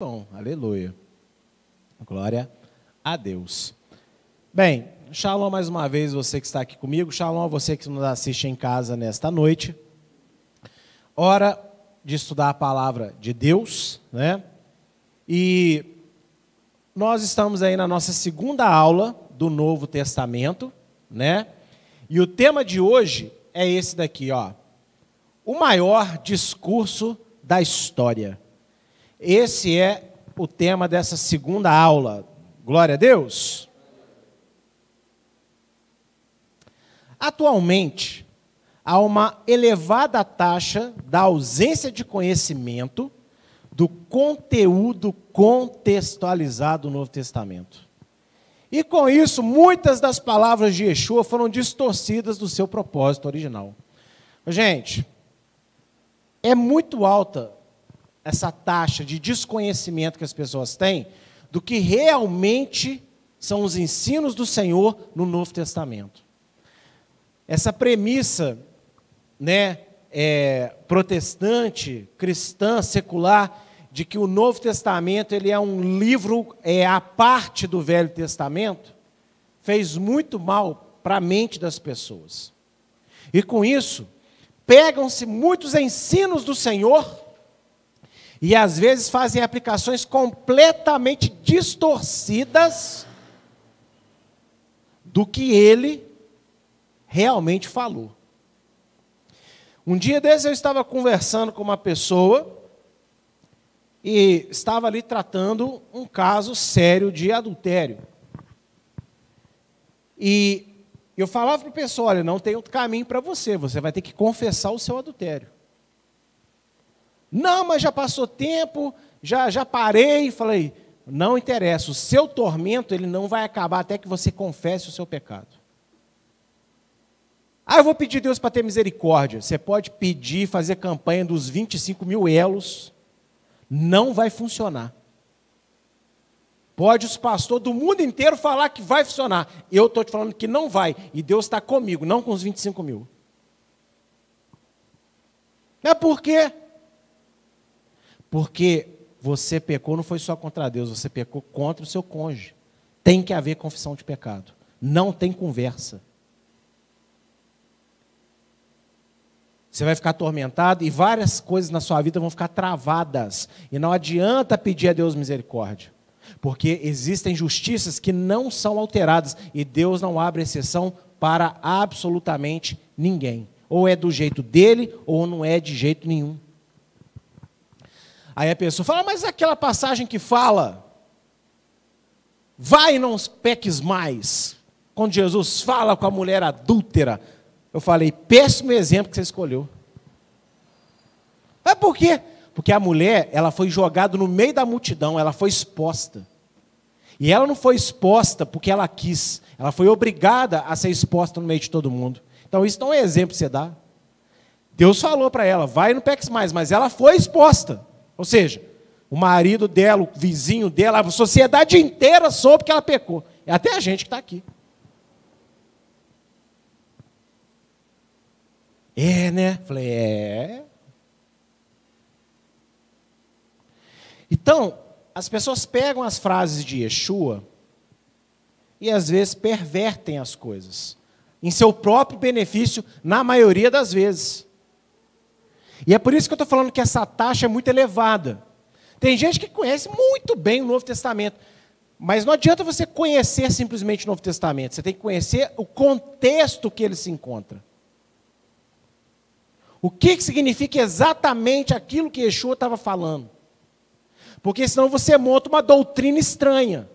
Bom, aleluia. Glória a Deus. Bem, shalom mais uma vez, você que está aqui comigo. Shalom a você que nos assiste em casa nesta noite. Hora de estudar a palavra de Deus, né? E nós estamos aí na nossa segunda aula do Novo Testamento, né? E o tema de hoje é esse daqui, ó. O maior discurso da história. Esse é o tema dessa segunda aula. Glória a Deus. Atualmente, há uma elevada taxa da ausência de conhecimento do conteúdo contextualizado do Novo Testamento. E com isso, muitas das palavras de Yeshua foram distorcidas do seu propósito original. Gente, é muito alta essa taxa de desconhecimento que as pessoas têm do que realmente são os ensinos do Senhor no Novo Testamento. Essa premissa, né, é, protestante, cristã, secular, de que o Novo Testamento ele é um livro é a parte do Velho Testamento, fez muito mal para a mente das pessoas. E com isso, pegam-se muitos ensinos do Senhor e às vezes fazem aplicações completamente distorcidas do que ele realmente falou. Um dia desses eu estava conversando com uma pessoa e estava ali tratando um caso sério de adultério. E eu falava para a pessoa: olha, não tem outro caminho para você, você vai ter que confessar o seu adultério. Não, mas já passou tempo, já, já parei. Falei, não interessa, o seu tormento ele não vai acabar até que você confesse o seu pecado. Ah, eu vou pedir Deus para ter misericórdia. Você pode pedir, fazer campanha dos 25 mil elos, não vai funcionar. Pode os pastores do mundo inteiro falar que vai funcionar. Eu estou te falando que não vai. E Deus está comigo, não com os 25 mil. É porque porque você pecou não foi só contra Deus, você pecou contra o seu cônjuge. Tem que haver confissão de pecado. Não tem conversa. Você vai ficar atormentado e várias coisas na sua vida vão ficar travadas. E não adianta pedir a Deus misericórdia. Porque existem justiças que não são alteradas e Deus não abre exceção para absolutamente ninguém. Ou é do jeito dele ou não é de jeito nenhum. Aí a pessoa fala, mas aquela passagem que fala, vai e não peques mais. Quando Jesus fala com a mulher adúltera, eu falei, péssimo exemplo que você escolheu. Mas por quê? Porque a mulher, ela foi jogada no meio da multidão, ela foi exposta. E ela não foi exposta porque ela quis, ela foi obrigada a ser exposta no meio de todo mundo. Então isso não é exemplo que você dá. Deus falou para ela, vai e não peques mais, mas ela foi exposta. Ou seja, o marido dela, o vizinho dela, a sociedade inteira soube que ela pecou. É até a gente que está aqui. É, né? Falei, é. Então, as pessoas pegam as frases de Yeshua e às vezes pervertem as coisas, em seu próprio benefício, na maioria das vezes. E é por isso que eu estou falando que essa taxa é muito elevada. Tem gente que conhece muito bem o Novo Testamento, mas não adianta você conhecer simplesmente o Novo Testamento, você tem que conhecer o contexto que ele se encontra. O que, que significa exatamente aquilo que Yeshua estava falando? Porque senão você monta uma doutrina estranha.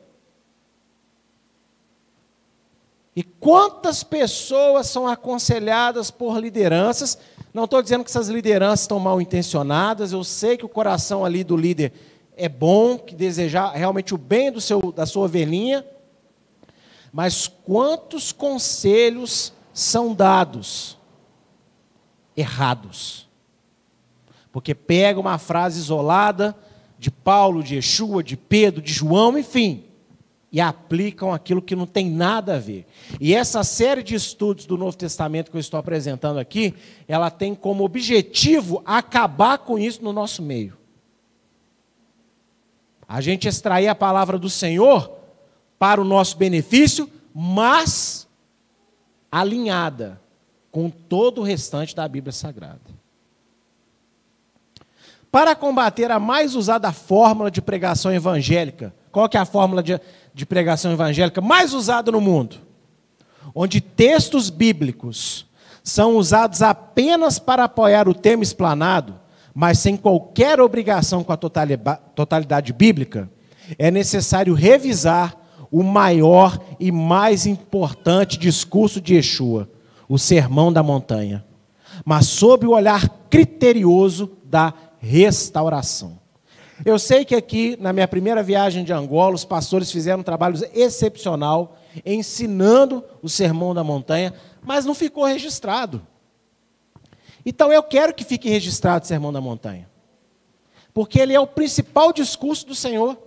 E quantas pessoas são aconselhadas por lideranças não estou dizendo que essas lideranças estão mal intencionadas, eu sei que o coração ali do líder é bom, que desejar realmente o bem do seu, da sua ovelhinha, mas quantos conselhos são dados errados? Porque pega uma frase isolada de Paulo, de Yeshua, de Pedro, de João, enfim, e aplicam aquilo que não tem nada a ver. E essa série de estudos do Novo Testamento que eu estou apresentando aqui, ela tem como objetivo acabar com isso no nosso meio. a gente extrair a palavra do Senhor para o nosso benefício, mas alinhada com todo o restante da Bíblia Sagrada. Para combater a mais usada fórmula de pregação evangélica, qual que é a fórmula de, de pregação evangélica mais usada no mundo? Onde textos bíblicos são usados apenas para apoiar o tema explanado, mas sem qualquer obrigação com a totalidade bíblica, é necessário revisar o maior e mais importante discurso de Yeshua, o Sermão da Montanha, mas sob o olhar criterioso da restauração. Eu sei que aqui, na minha primeira viagem de Angola, os pastores fizeram um trabalho excepcional ensinando o Sermão da Montanha, mas não ficou registrado. Então eu quero que fique registrado o Sermão da Montanha, porque ele é o principal discurso do Senhor.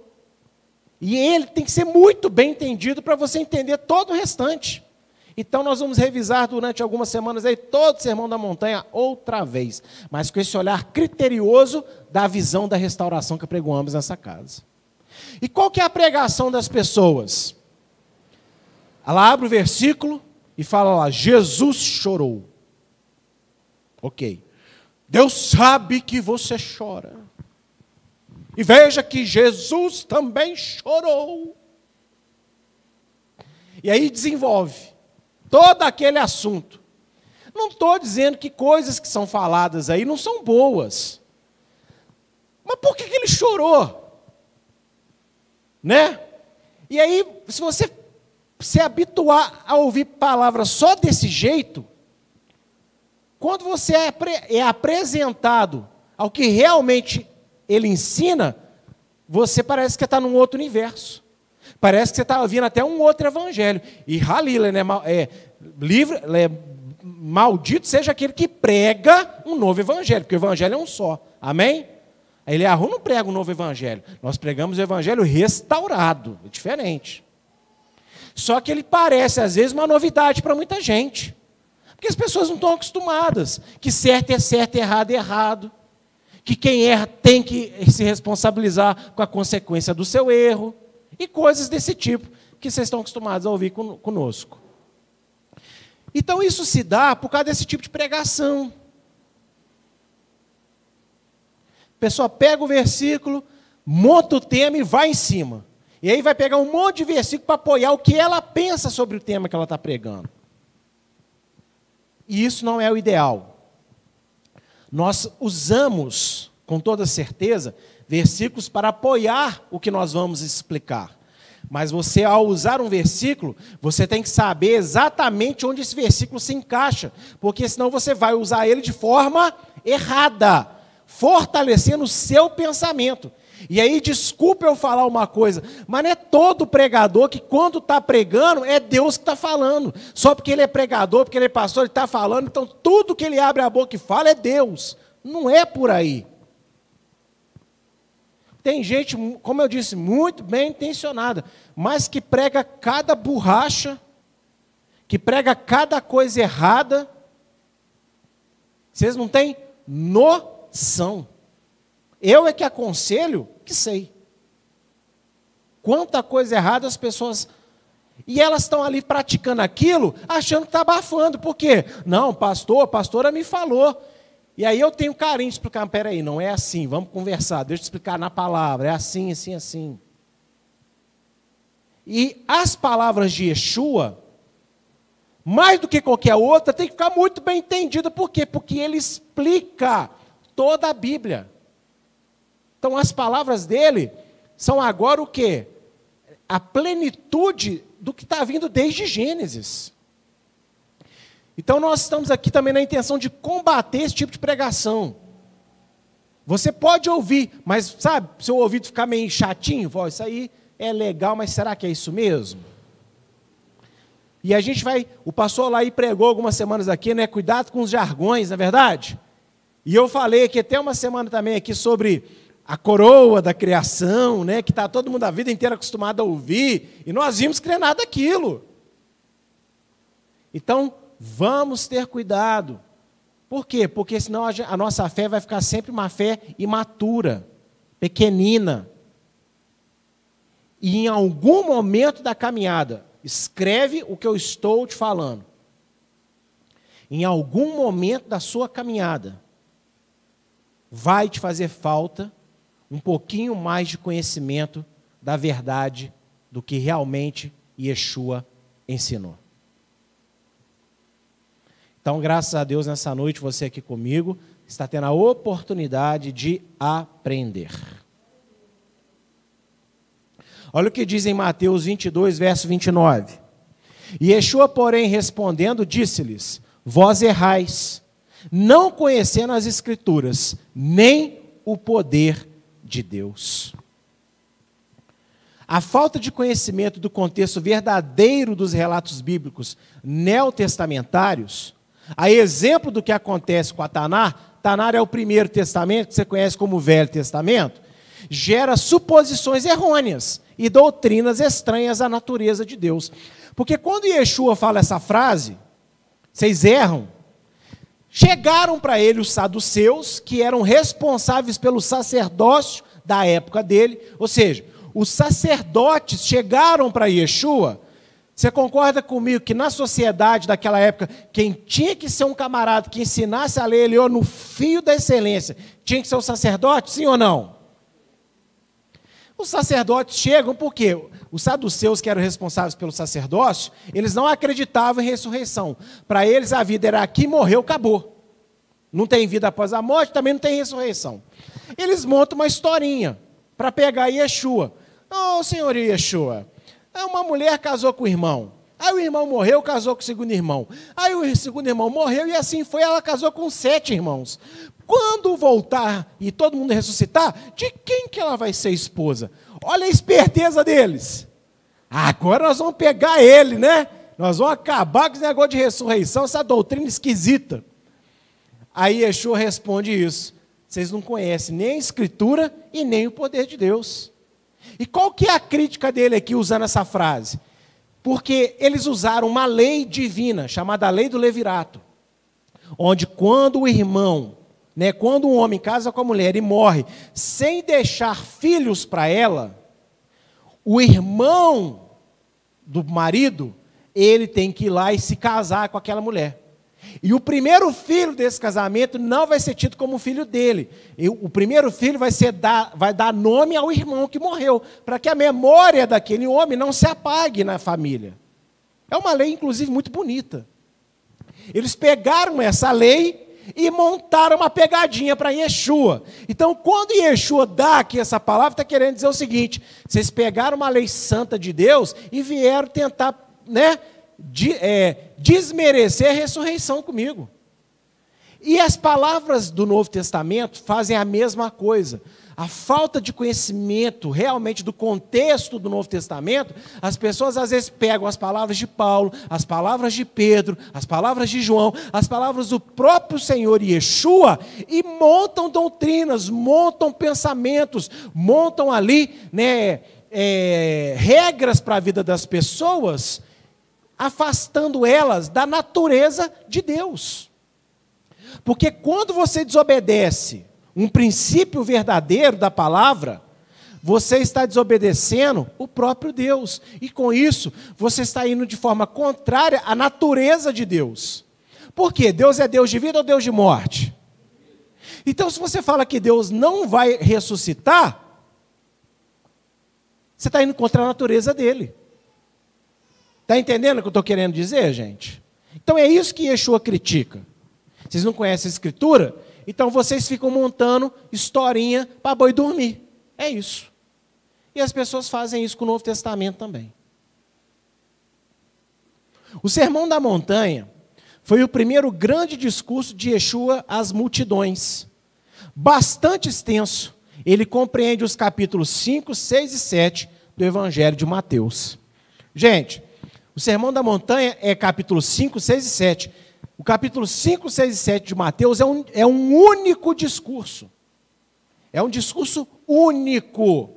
E ele tem que ser muito bem entendido para você entender todo o restante. Então nós vamos revisar durante algumas semanas aí todo o Sermão da Montanha outra vez, mas com esse olhar criterioso da visão da restauração que pregamos nessa casa. E qual que é a pregação das pessoas? Ela abre o versículo e fala lá: Jesus chorou. Ok. Deus sabe que você chora. E veja que Jesus também chorou. E aí desenvolve todo aquele assunto. Não estou dizendo que coisas que são faladas aí não são boas. Mas por que, que ele chorou? Né? E aí, se você se habituar a ouvir palavras só desse jeito, quando você é, é apresentado ao que realmente ele ensina, você parece que está num outro universo. Parece que você está ouvindo até um outro evangelho. E Halila, né? É, livre, é, maldito seja aquele que prega um novo evangelho, porque o evangelho é um só. Amém? A Eliahu não prega um novo evangelho. Nós pregamos o evangelho restaurado. É diferente. Só que ele parece, às vezes, uma novidade para muita gente. Porque as pessoas não estão acostumadas. Que certo é certo, errado é errado que quem erra tem que se responsabilizar com a consequência do seu erro, e coisas desse tipo que vocês estão acostumados a ouvir conosco. Então isso se dá por causa desse tipo de pregação. A pessoa pega o versículo, monta o tema e vai em cima. E aí vai pegar um monte de versículo para apoiar o que ela pensa sobre o tema que ela está pregando. E isso não é o ideal. Nós usamos, com toda certeza, versículos para apoiar o que nós vamos explicar. Mas você, ao usar um versículo, você tem que saber exatamente onde esse versículo se encaixa, porque senão você vai usar ele de forma errada, fortalecendo o seu pensamento. E aí, desculpe eu falar uma coisa, mas não é todo pregador que, quando está pregando, é Deus que está falando. Só porque ele é pregador, porque ele é pastor, ele está falando, então tudo que ele abre a boca e fala é Deus. Não é por aí. Tem gente, como eu disse, muito bem intencionada, mas que prega cada borracha, que prega cada coisa errada. Vocês não têm noção. Eu é que aconselho que sei. Quanta coisa errada as pessoas. E elas estão ali praticando aquilo, achando que está abafando. Por quê? Não, pastor, a pastora me falou. E aí eu tenho carinho de explicar, peraí, não é assim, vamos conversar, deixa eu explicar na palavra, é assim, assim, assim. E as palavras de Yeshua, mais do que qualquer outra, tem que ficar muito bem entendida. Por quê? Porque ele explica toda a Bíblia. Então as palavras dele são agora o quê? A plenitude do que está vindo desde Gênesis. Então nós estamos aqui também na intenção de combater esse tipo de pregação. Você pode ouvir, mas sabe, seu ouvido ficar meio chatinho, oh, isso aí é legal, mas será que é isso mesmo? E a gente vai, o pastor lá e pregou algumas semanas aqui, né? Cuidado com os jargões, não é verdade? E eu falei aqui até uma semana também aqui sobre a coroa da criação, né, que está todo mundo a vida inteira acostumado a ouvir, e nós vimos crer nada daquilo. Então, vamos ter cuidado. Por quê? Porque senão a nossa fé vai ficar sempre uma fé imatura, pequenina. E em algum momento da caminhada, escreve o que eu estou te falando. Em algum momento da sua caminhada, vai te fazer falta um pouquinho mais de conhecimento da verdade do que realmente Yeshua ensinou. Então, graças a Deus, nessa noite, você aqui comigo está tendo a oportunidade de aprender. Olha o que diz em Mateus 22, verso 29. E Yeshua, porém, respondendo, disse-lhes: Vós errais, não conhecendo as Escrituras, nem o poder de Deus. A falta de conhecimento do contexto verdadeiro dos relatos bíblicos neotestamentários, a exemplo do que acontece com a Tanar, Tanar é o primeiro testamento, que você conhece como Velho Testamento, gera suposições errôneas e doutrinas estranhas à natureza de Deus. Porque quando Yeshua fala essa frase, vocês erram, chegaram para ele os saduceus, que eram responsáveis pelo sacerdócio da época dele, ou seja, os sacerdotes chegaram para Yeshua. Você concorda comigo que na sociedade daquela época, quem tinha que ser um camarada que ensinasse a lei ele no fio da excelência, tinha que ser o sacerdote, sim ou não? Os sacerdotes chegam porque os saduceus, que eram responsáveis pelo sacerdócio, eles não acreditavam em ressurreição. Para eles a vida era aqui, morreu, acabou. Não tem vida após a morte, também não tem ressurreição. Eles montam uma historinha para pegar Yeshua. Oh, senhor Yeshua, uma mulher casou com o irmão. Aí o irmão morreu, casou com o segundo irmão. Aí o segundo irmão morreu e assim foi, ela casou com sete irmãos. Quando voltar e todo mundo ressuscitar, de quem que ela vai ser esposa? Olha a esperteza deles. Agora nós vamos pegar ele, né? Nós vamos acabar com esse negócio de ressurreição, essa doutrina esquisita. Aí Yeshua responde isso. Vocês não conhecem nem a Escritura e nem o poder de Deus. E qual que é a crítica dele aqui usando essa frase? Porque eles usaram uma lei divina, chamada lei do levirato, onde quando o irmão, né, quando um homem casa com a mulher e morre sem deixar filhos para ela, o irmão do marido, ele tem que ir lá e se casar com aquela mulher. E o primeiro filho desse casamento não vai ser tido como filho dele. E o primeiro filho vai, ser dar, vai dar nome ao irmão que morreu, para que a memória daquele homem não se apague na família. É uma lei, inclusive, muito bonita. Eles pegaram essa lei e montaram uma pegadinha para Yeshua. Então, quando Yeshua dá aqui essa palavra, está querendo dizer o seguinte: vocês pegaram uma lei santa de Deus e vieram tentar, né? De, é, desmerecer a ressurreição comigo. E as palavras do Novo Testamento fazem a mesma coisa. A falta de conhecimento realmente do contexto do Novo Testamento, as pessoas às vezes pegam as palavras de Paulo, as palavras de Pedro, as palavras de João, as palavras do próprio Senhor Yeshua e montam doutrinas, montam pensamentos, montam ali né, é, regras para a vida das pessoas afastando elas da natureza de Deus. Porque quando você desobedece um princípio verdadeiro da palavra, você está desobedecendo o próprio Deus. E com isso, você está indo de forma contrária à natureza de Deus. Por quê? Deus é Deus de vida ou Deus de morte? Então, se você fala que Deus não vai ressuscitar, você está indo contra a natureza dele. Está entendendo o que eu estou querendo dizer, gente? Então é isso que Yeshua critica. Vocês não conhecem a Escritura? Então vocês ficam montando historinha para boi dormir. É isso. E as pessoas fazem isso com o Novo Testamento também. O Sermão da Montanha foi o primeiro grande discurso de Yeshua às multidões. Bastante extenso. Ele compreende os capítulos 5, 6 e 7 do Evangelho de Mateus. Gente, o Sermão da Montanha é capítulo 5, 6 e 7. O capítulo 5, 6 e 7 de Mateus é um, é um único discurso. É um discurso único.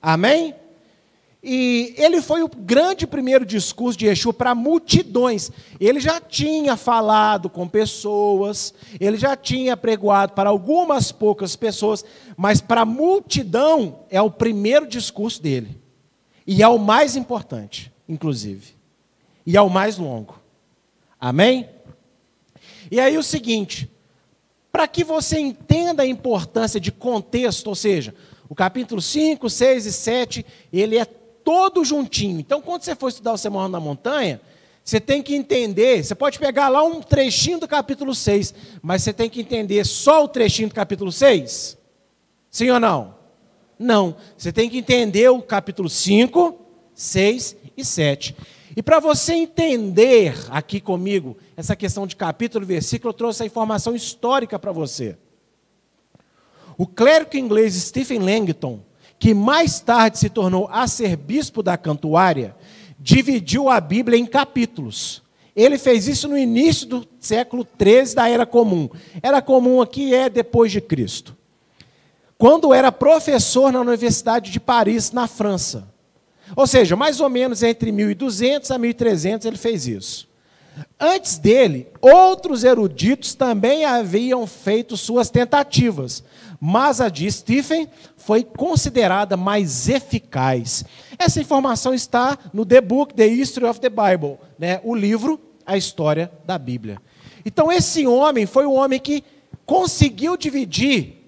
Amém? E ele foi o grande primeiro discurso de Yeshua para multidões. Ele já tinha falado com pessoas, ele já tinha pregoado para algumas poucas pessoas, mas para a multidão é o primeiro discurso dele. E é o mais importante, inclusive. E é o mais longo. Amém? E aí o seguinte, para que você entenda a importância de contexto, ou seja, o capítulo 5, 6 e 7, ele é todo juntinho. Então, quando você for estudar o Sermão na Montanha, você tem que entender, você pode pegar lá um trechinho do capítulo 6, mas você tem que entender só o trechinho do capítulo 6? Sim ou não? Não. Você tem que entender o capítulo 5, 6 e 7. E para você entender aqui comigo essa questão de capítulo e versículo, eu trouxe a informação histórica para você. O clérigo inglês Stephen Langton, que mais tarde se tornou arcebispo da Cantuária, dividiu a Bíblia em capítulos. Ele fez isso no início do século 13 da Era Comum. Era Comum aqui é depois de Cristo. Quando era professor na Universidade de Paris, na França. Ou seja, mais ou menos entre 1200 a 1300 ele fez isso. Antes dele, outros eruditos também haviam feito suas tentativas, mas a de Stephen foi considerada mais eficaz. Essa informação está no The Book, The History of the Bible, né? o livro, a história da Bíblia. Então, esse homem foi o homem que conseguiu dividir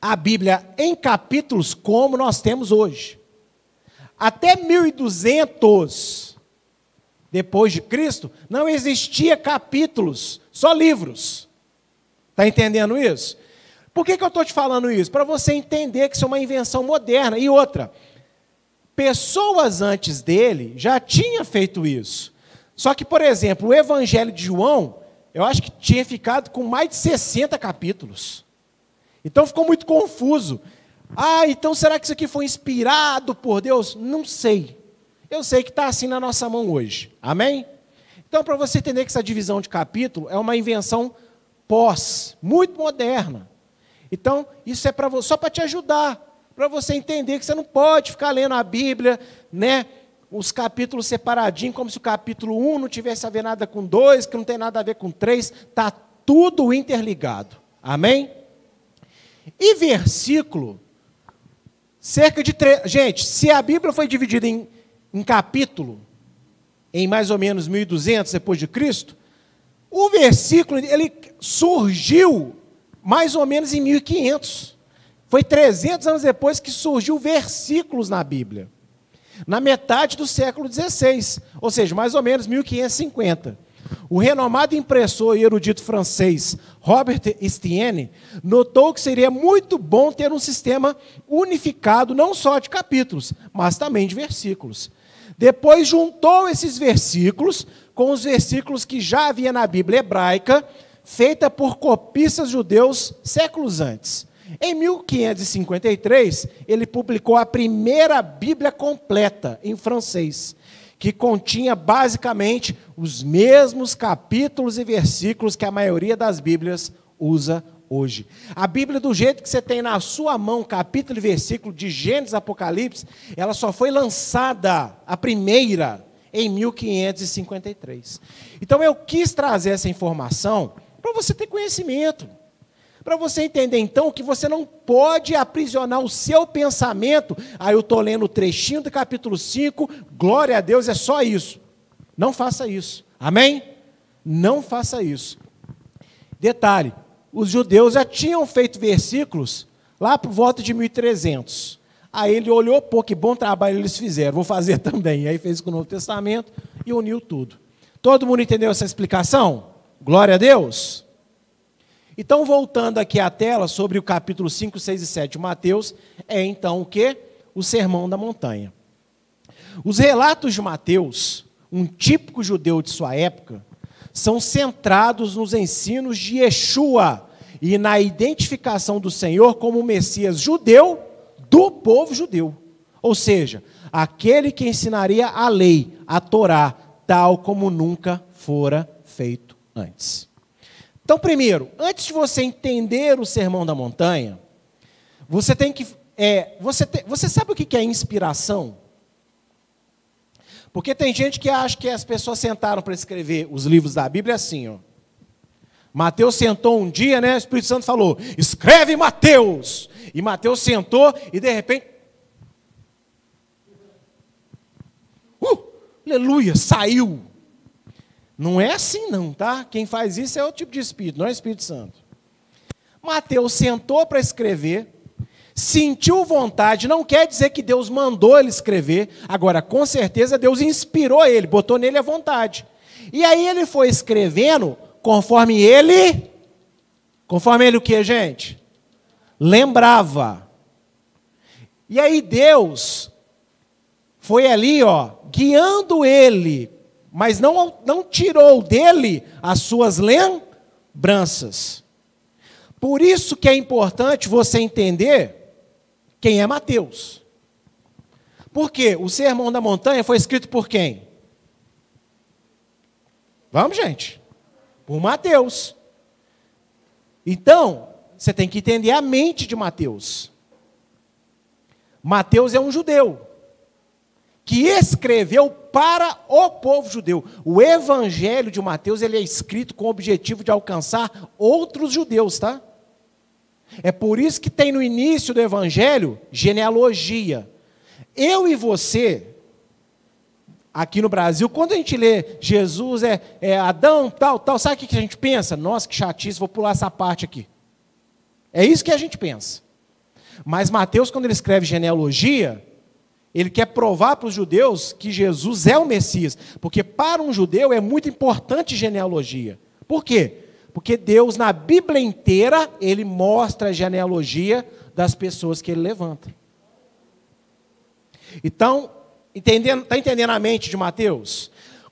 a Bíblia em capítulos como nós temos hoje. Até 1200 depois de Cristo, não existia capítulos, só livros. Está entendendo isso? Por que, que eu estou te falando isso? Para você entender que isso é uma invenção moderna. E outra, pessoas antes dele já tinham feito isso. Só que, por exemplo, o Evangelho de João, eu acho que tinha ficado com mais de 60 capítulos. Então ficou muito confuso. Ah, então será que isso aqui foi inspirado por Deus? Não sei. Eu sei que está assim na nossa mão hoje. Amém? Então, para você entender que essa divisão de capítulo é uma invenção pós, muito moderna. Então, isso é para só para te ajudar, para você entender que você não pode ficar lendo a Bíblia, né? Os capítulos separadinhos, como se o capítulo 1 não tivesse a ver nada com 2, que não tem nada a ver com 3, está tudo interligado. Amém? E versículo Cerca de três. Gente, se a Bíblia foi dividida em, em capítulo, em mais ou menos 1200 depois de Cristo, o versículo ele surgiu mais ou menos em 1500. Foi 300 anos depois que surgiu versículos na Bíblia. Na metade do século XVI, ou seja, mais ou menos 1550. O renomado impressor e erudito francês Robert Estienne notou que seria muito bom ter um sistema unificado não só de capítulos, mas também de versículos. Depois juntou esses versículos com os versículos que já havia na Bíblia hebraica, feita por copistas judeus séculos antes. Em 1553, ele publicou a primeira Bíblia completa em francês que continha basicamente os mesmos capítulos e versículos que a maioria das Bíblias usa hoje. A Bíblia, do jeito que você tem na sua mão, capítulo e versículo de Gênesis Apocalipse, ela só foi lançada, a primeira, em 1553. Então eu quis trazer essa informação para você ter conhecimento. Para você entender então que você não pode aprisionar o seu pensamento. Ah, eu estou lendo o trechinho do capítulo 5, glória a Deus, é só isso. Não faça isso. Amém? Não faça isso. Detalhe: os judeus já tinham feito versículos lá por volta de 1300. Aí ele olhou, pô, que bom trabalho eles fizeram, vou fazer também. Aí fez com o Novo Testamento e uniu tudo. Todo mundo entendeu essa explicação? Glória a Deus. Então, voltando aqui à tela sobre o capítulo 5, 6 e 7 de Mateus, é então o que? O sermão da montanha. Os relatos de Mateus, um típico judeu de sua época, são centrados nos ensinos de Yeshua e na identificação do Senhor como o Messias judeu do povo judeu. Ou seja, aquele que ensinaria a lei, a Torá, tal como nunca fora feito antes. Então, primeiro, antes de você entender o sermão da montanha, você tem que. É, você, te, você sabe o que é inspiração? Porque tem gente que acha que as pessoas sentaram para escrever os livros da Bíblia assim, ó. Mateus sentou um dia, né? O Espírito Santo falou: escreve Mateus. E Mateus sentou e de repente. Aleluia, saiu. Não é assim não, tá? Quem faz isso é o tipo de espírito, não é Espírito Santo. Mateus sentou para escrever, sentiu vontade, não quer dizer que Deus mandou ele escrever, agora com certeza Deus inspirou ele, botou nele a vontade. E aí ele foi escrevendo conforme ele, conforme ele o que, gente? Lembrava. E aí Deus foi ali, ó, guiando ele, mas não, não tirou dele as suas lembranças. Por isso que é importante você entender quem é Mateus. Porque o Sermão da Montanha foi escrito por quem? Vamos, gente. Por Mateus. Então, você tem que entender a mente de Mateus. Mateus é um judeu que escreveu para o povo judeu. O evangelho de Mateus ele é escrito com o objetivo de alcançar outros judeus, tá? É por isso que tem no início do evangelho genealogia. Eu e você, aqui no Brasil, quando a gente lê Jesus é, é Adão, tal, tal, sabe o que a gente pensa? Nossa, que chatice, vou pular essa parte aqui. É isso que a gente pensa. Mas Mateus, quando ele escreve genealogia, ele quer provar para os judeus que Jesus é o Messias, porque para um judeu é muito importante genealogia. Por quê? Porque Deus, na Bíblia inteira, ele mostra a genealogia das pessoas que ele levanta. Então, entendendo, está entendendo a mente de Mateus?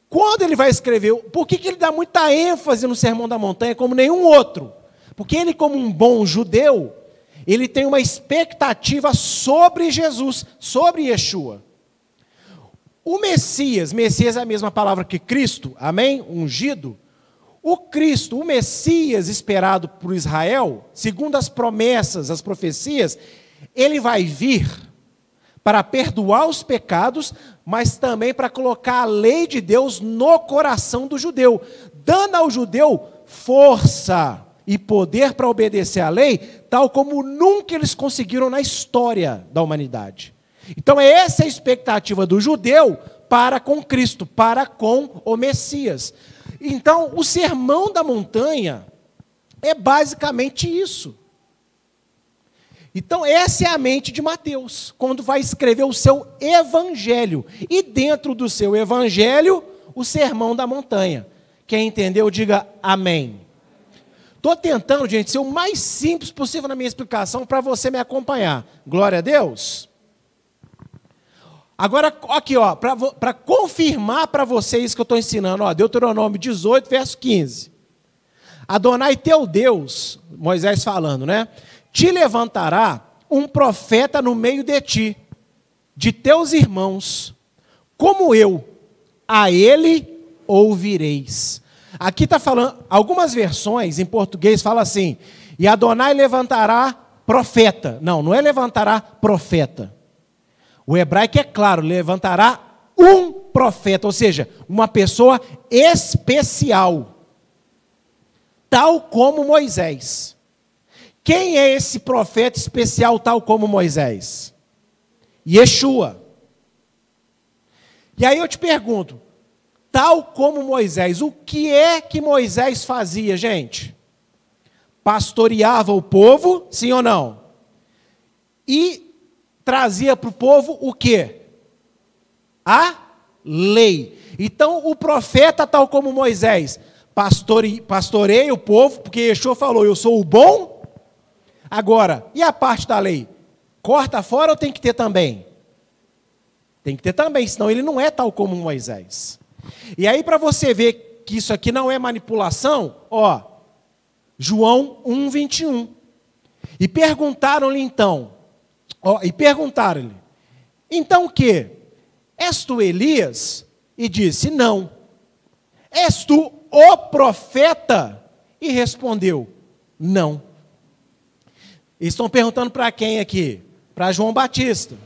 Quando ele vai escrever, por que, que ele dá muita ênfase no Sermão da Montanha como nenhum outro? Porque ele, como um bom judeu, ele tem uma expectativa sobre Jesus, sobre Yeshua. O Messias, Messias é a mesma palavra que Cristo, amém? Ungido. O Cristo, o Messias esperado por Israel, segundo as promessas, as profecias, ele vai vir para perdoar os pecados, mas também para colocar a lei de Deus no coração do judeu, dando ao judeu força e poder para obedecer à lei, tal como nunca eles conseguiram na história da humanidade. Então, é essa a expectativa do judeu para com Cristo, para com o Messias. Então, o sermão da montanha é basicamente isso. Então, essa é a mente de Mateus, quando vai escrever o seu evangelho. E dentro do seu evangelho, o sermão da montanha. Quem entendeu, diga amém. Estou tentando, gente, ser o mais simples possível na minha explicação para você me acompanhar. Glória a Deus. Agora, aqui, ó, para confirmar para vocês que eu estou ensinando, ó, Deuteronômio 18, verso 15. Adonai teu Deus, Moisés falando, né? Te levantará um profeta no meio de ti, de teus irmãos, como eu, a ele ouvireis. Aqui está falando, algumas versões em português falam assim: e Adonai levantará profeta. Não, não é levantará profeta. O hebraico é claro, levantará um profeta, ou seja, uma pessoa especial, tal como Moisés. Quem é esse profeta especial, tal como Moisés? Yeshua. E aí eu te pergunto, tal como Moisés. O que é que Moisés fazia, gente? Pastoreava o povo, sim ou não? E trazia para o povo o que? A lei. Então, o profeta, tal como Moisés, pastore, pastoreia o povo, porque Yeshua falou: Eu sou o bom. Agora, e a parte da lei? Corta fora ou tem que ter também? Tem que ter também, senão ele não é tal como Moisés. E aí, para você ver que isso aqui não é manipulação, ó, João 1, 21. E perguntaram-lhe então, ó, e perguntaram-lhe, então o que? És tu Elias? E disse, não. És tu o profeta? E respondeu, não. estão perguntando para quem aqui? Para João Batista.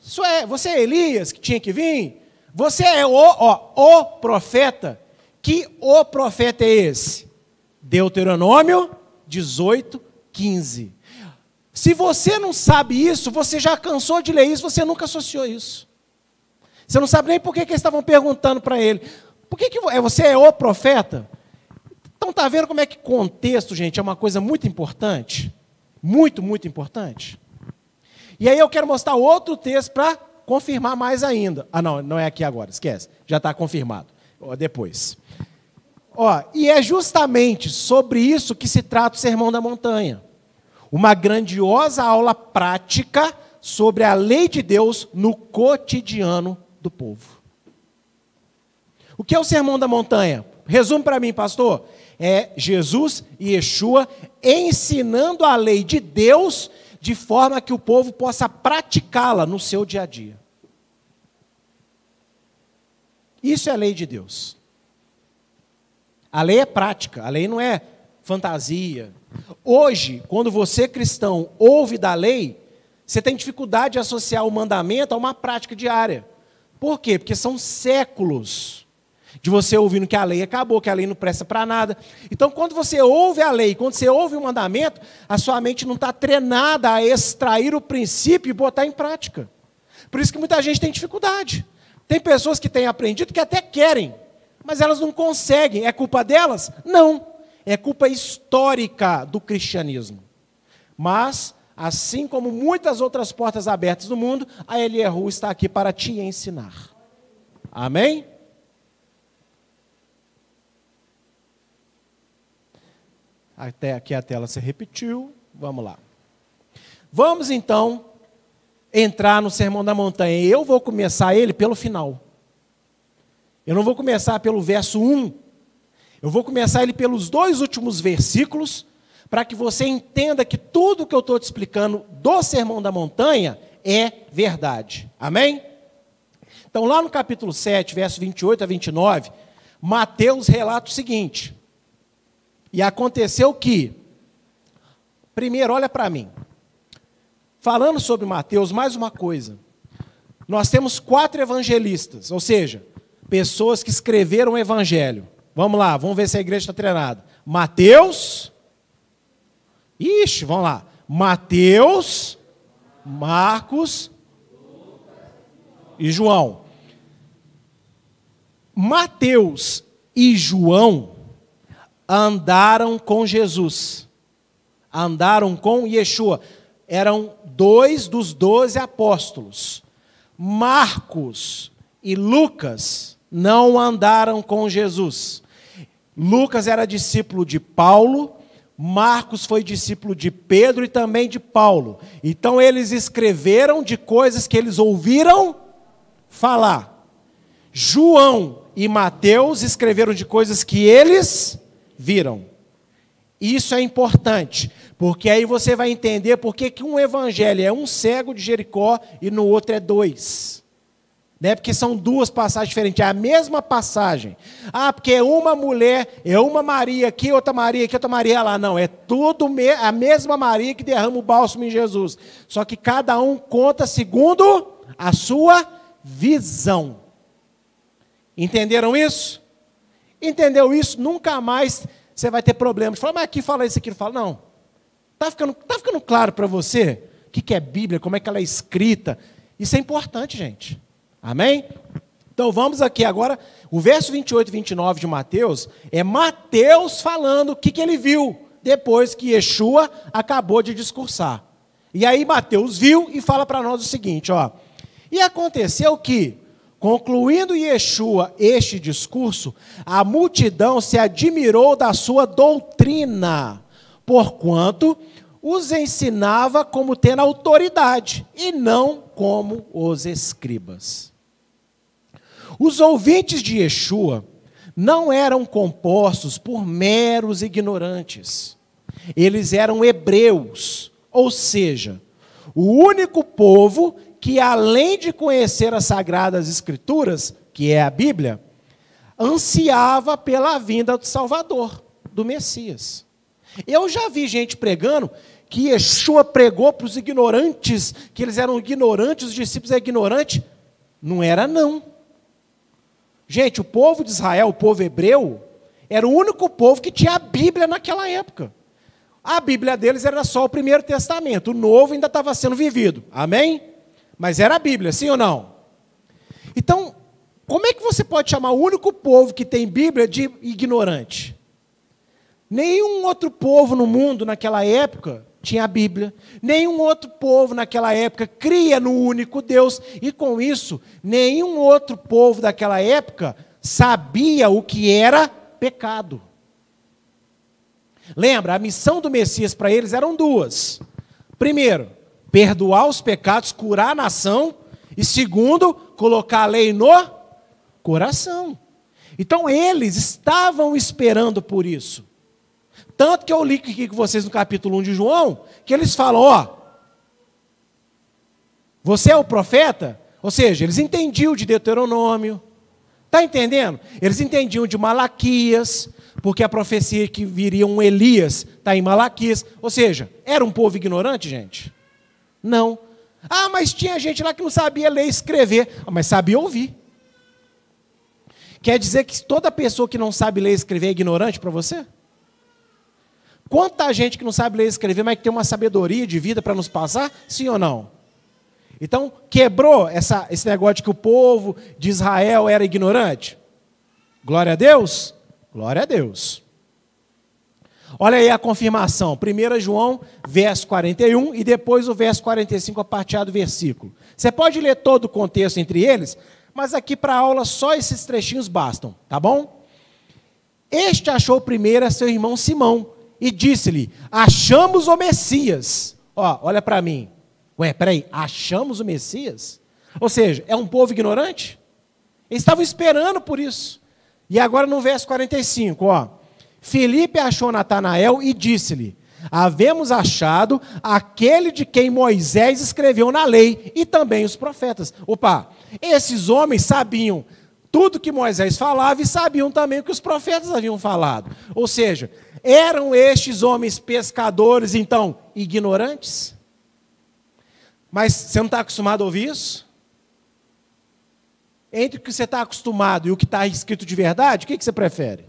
Isso é, você é Elias que tinha que vir? Você é o, ó, o profeta. Que o profeta é esse? Deuteronômio 18, 15. Se você não sabe isso, você já cansou de ler isso, você nunca associou isso. Você não sabe nem por que, que eles estavam perguntando para ele. Por que, que é, você é o profeta? Então tá vendo como é que contexto, gente, é uma coisa muito importante? Muito, muito importante. E aí eu quero mostrar outro texto para confirmar mais ainda. Ah, não, não é aqui agora, esquece. Já está confirmado. Depois. Ó, e é justamente sobre isso que se trata o Sermão da Montanha. Uma grandiosa aula prática sobre a lei de Deus no cotidiano do povo. O que é o Sermão da Montanha? Resumo para mim, pastor. É Jesus e Yeshua ensinando a lei de Deus de forma que o povo possa praticá-la no seu dia a dia. Isso é a lei de Deus. A lei é prática, a lei não é fantasia. Hoje, quando você cristão ouve da lei, você tem dificuldade de associar o mandamento a uma prática diária. Por quê? Porque são séculos de você ouvindo que a lei acabou, que a lei não presta para nada. Então, quando você ouve a lei, quando você ouve o mandamento, a sua mente não está treinada a extrair o princípio e botar em prática. Por isso que muita gente tem dificuldade. Tem pessoas que têm aprendido que até querem, mas elas não conseguem. É culpa delas? Não. É culpa histórica do cristianismo. Mas, assim como muitas outras portas abertas no mundo, a Eliehu está aqui para te ensinar. Amém? Até aqui a tela se repetiu. Vamos lá. Vamos então entrar no Sermão da Montanha. Eu vou começar ele pelo final. Eu não vou começar pelo verso 1. Eu vou começar ele pelos dois últimos versículos, para que você entenda que tudo que eu estou te explicando do Sermão da Montanha é verdade. Amém? Então, lá no capítulo 7, verso 28 a 29, Mateus relata o seguinte: e aconteceu que, primeiro, olha para mim. Falando sobre Mateus, mais uma coisa. Nós temos quatro evangelistas, ou seja, pessoas que escreveram o evangelho. Vamos lá, vamos ver se a igreja está treinada. Mateus. Ixi, vamos lá. Mateus, Marcos e João. Mateus e João andaram com Jesus, andaram com Yeshua. Eram dois dos doze apóstolos. Marcos e Lucas não andaram com Jesus. Lucas era discípulo de Paulo, Marcos foi discípulo de Pedro e também de Paulo. Então eles escreveram de coisas que eles ouviram falar. João e Mateus escreveram de coisas que eles viram. Isso é importante, porque aí você vai entender por que, um evangelho é um cego de Jericó e no outro é dois. Né? Porque são duas passagens diferentes, é a mesma passagem. Ah, porque é uma mulher, é uma Maria aqui, outra Maria aqui, outra Maria lá. Não, é tudo a mesma Maria que derrama o bálsamo em Jesus. Só que cada um conta segundo a sua visão. Entenderam isso? Entendeu isso? Nunca mais você vai ter problemas. Fala, mas aqui fala isso, aqui. Fala, não. Está ficando, tá ficando claro para você o que, que é Bíblia, como é que ela é escrita? Isso é importante, gente. Amém? Então vamos aqui agora, o verso 28 e 29 de Mateus, é Mateus falando o que, que ele viu depois que Yeshua acabou de discursar. E aí Mateus viu e fala para nós o seguinte, ó. E aconteceu que, Concluindo Yeshua este discurso, a multidão se admirou da sua doutrina, porquanto os ensinava como tendo autoridade e não como os escribas. Os ouvintes de Yeshua não eram compostos por meros ignorantes. Eles eram hebreus, ou seja, o único povo que, além de conhecer as Sagradas Escrituras, que é a Bíblia, ansiava pela vinda do Salvador, do Messias. Eu já vi gente pregando que Yeshua pregou para os ignorantes, que eles eram ignorantes, os discípulos eram ignorantes. Não era, não. Gente, o povo de Israel, o povo hebreu, era o único povo que tinha a Bíblia naquela época. A Bíblia deles era só o Primeiro Testamento, o Novo ainda estava sendo vivido. Amém? Mas era a Bíblia, sim ou não? Então, como é que você pode chamar o único povo que tem Bíblia de ignorante? Nenhum outro povo no mundo naquela época tinha a Bíblia. Nenhum outro povo naquela época cria no único Deus. E com isso, nenhum outro povo daquela época sabia o que era pecado. Lembra, a missão do Messias para eles eram duas. Primeiro, perdoar os pecados, curar a nação. E segundo, colocar a lei no coração. Então eles estavam esperando por isso. Tanto que eu li aqui com vocês no capítulo 1 de João, que eles falam: ó, você é o profeta? Ou seja, eles entendiam de Deuteronômio. Está entendendo? Eles entendiam de Malaquias, porque a profecia que viria um Elias está em Malaquias. Ou seja, era um povo ignorante, gente? Não. Ah, mas tinha gente lá que não sabia ler e escrever, ah, mas sabia ouvir. Quer dizer que toda pessoa que não sabe ler e escrever é ignorante para você? Quanta gente que não sabe ler e escrever, mas que tem uma sabedoria de vida para nos passar? Sim ou não? Então, quebrou essa, esse negócio de que o povo de Israel era ignorante? Glória a Deus? Glória a Deus. Olha aí a confirmação. 1 João, verso 41, e depois o verso 45, a partir do versículo. Você pode ler todo o contexto entre eles, mas aqui para a aula só esses trechinhos bastam, tá bom? Este achou primeiro a seu irmão Simão, e disse-lhe: Achamos o Messias. Ó, olha para mim. Ué, peraí, achamos o Messias? Ou seja, é um povo ignorante? Eles estavam esperando por isso. E agora no verso 45, ó. Felipe achou Natanael e disse-lhe: Havemos achado aquele de quem Moisés escreveu na lei e também os profetas. Opa, esses homens sabiam tudo que Moisés falava e sabiam também o que os profetas haviam falado. Ou seja, eram estes homens pescadores, então, ignorantes? Mas você não está acostumado a ouvir isso? Entre o que você está acostumado e o que está escrito de verdade, o que, que você prefere?